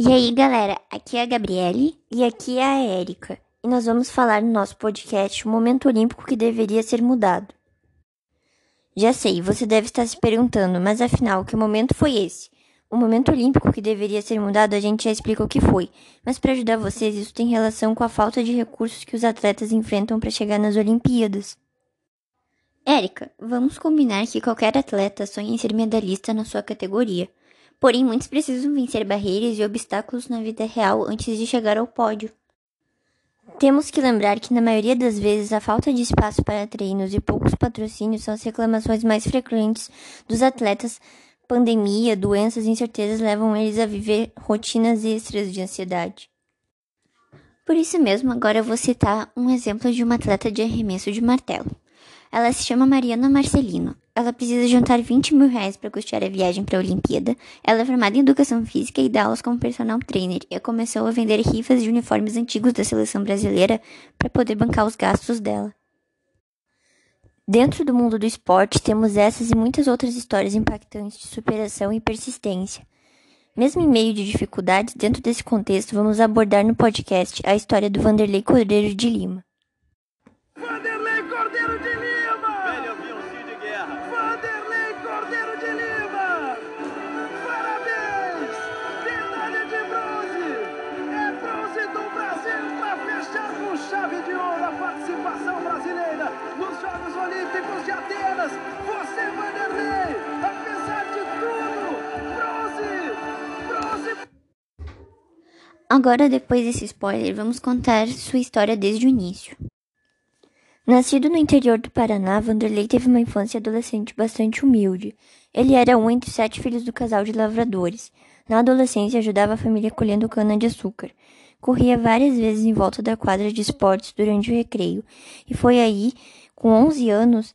E aí, galera, aqui é a Gabriele e aqui é a Érica. E nós vamos falar no nosso podcast o momento olímpico que deveria ser mudado. Já sei, você deve estar se perguntando, mas afinal, que momento foi esse? O momento olímpico que deveria ser mudado, a gente já explica o que foi, mas para ajudar vocês, isso tem relação com a falta de recursos que os atletas enfrentam para chegar nas Olimpíadas. Érica, vamos combinar que qualquer atleta sonha em ser medalhista na sua categoria. Porém, muitos precisam vencer barreiras e obstáculos na vida real antes de chegar ao pódio. Temos que lembrar que, na maioria das vezes, a falta de espaço para treinos e poucos patrocínios são as reclamações mais frequentes dos atletas. Pandemia, doenças e incertezas levam eles a viver rotinas extras de ansiedade. Por isso mesmo, agora eu vou citar um exemplo de uma atleta de arremesso de martelo. Ela se chama Mariana Marcelino. Ela precisa juntar 20 mil reais para custear a viagem para a Olimpíada. Ela é formada em Educação Física e dá aulas como personal trainer e começou a vender rifas de uniformes antigos da seleção brasileira para poder bancar os gastos dela. Dentro do mundo do esporte, temos essas e muitas outras histórias impactantes de superação e persistência. Mesmo em meio de dificuldades, dentro desse contexto, vamos abordar no podcast a história do Vanderlei Cordeiro de Lima. Você, Vanderlei, apesar de tudo, bronze, bronze. Agora, depois desse spoiler, vamos contar sua história desde o início. Nascido no interior do Paraná, Vanderlei teve uma infância e adolescente bastante humilde. Ele era um entre sete filhos do casal de lavradores. Na adolescência, ajudava a família colhendo cana-de-açúcar. Corria várias vezes em volta da quadra de esportes durante o recreio, e foi aí com 11 anos,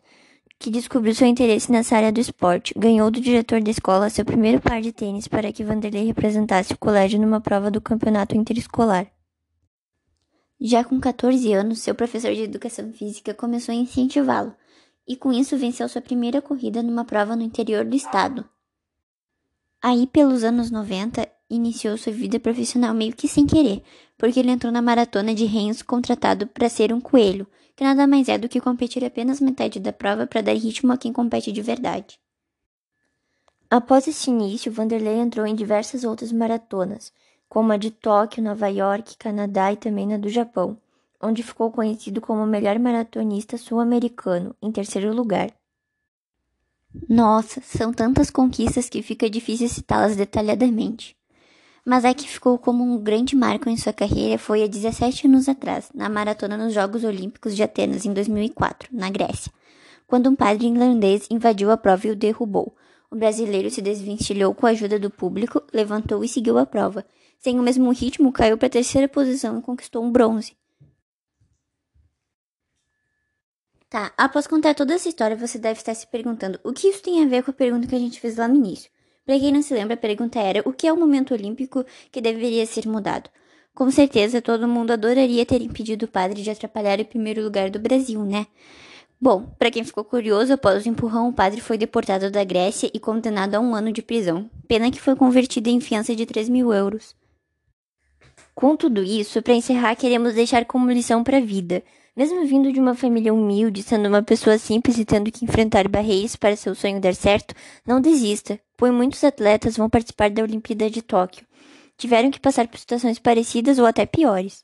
que descobriu seu interesse nessa área do esporte. Ganhou do diretor da escola seu primeiro par de tênis para que Vanderlei representasse o colégio numa prova do campeonato interescolar. Já com 14 anos, seu professor de educação física começou a incentivá-lo, e com isso venceu sua primeira corrida numa prova no interior do estado. Aí, pelos anos 90, iniciou sua vida profissional meio que sem querer, porque ele entrou na maratona de Reims contratado para ser um coelho, que nada mais é do que competir apenas metade da prova para dar ritmo a quem compete de verdade. Após esse início, Vanderlei entrou em diversas outras maratonas, como a de Tóquio, Nova York, Canadá e também na do Japão, onde ficou conhecido como o melhor maratonista sul-americano, em terceiro lugar. Nossa, são tantas conquistas que fica difícil citá-las detalhadamente mas a que ficou como um grande marco em sua carreira foi há 17 anos atrás, na maratona nos Jogos Olímpicos de Atenas em 2004, na Grécia, quando um padre irlandês invadiu a prova e o derrubou. O brasileiro se desvencilhou com a ajuda do público, levantou e seguiu a prova. Sem o mesmo ritmo, caiu para a terceira posição e conquistou um bronze. Tá, após contar toda essa história, você deve estar se perguntando o que isso tem a ver com a pergunta que a gente fez lá no início. Para quem não se lembra, a pergunta era: o que é o momento olímpico que deveria ser mudado? Com certeza, todo mundo adoraria ter impedido o padre de atrapalhar o primeiro lugar do Brasil, né? Bom, para quem ficou curioso, após o empurrão, o padre foi deportado da Grécia e condenado a um ano de prisão. Pena que foi convertido em fiança de 3 mil euros. Com tudo isso, para encerrar, queremos deixar como lição para a vida. Mesmo vindo de uma família humilde, sendo uma pessoa simples e tendo que enfrentar barreiras para seu sonho dar certo, não desista, pois muitos atletas vão participar da Olimpíada de Tóquio. Tiveram que passar por situações parecidas ou até piores.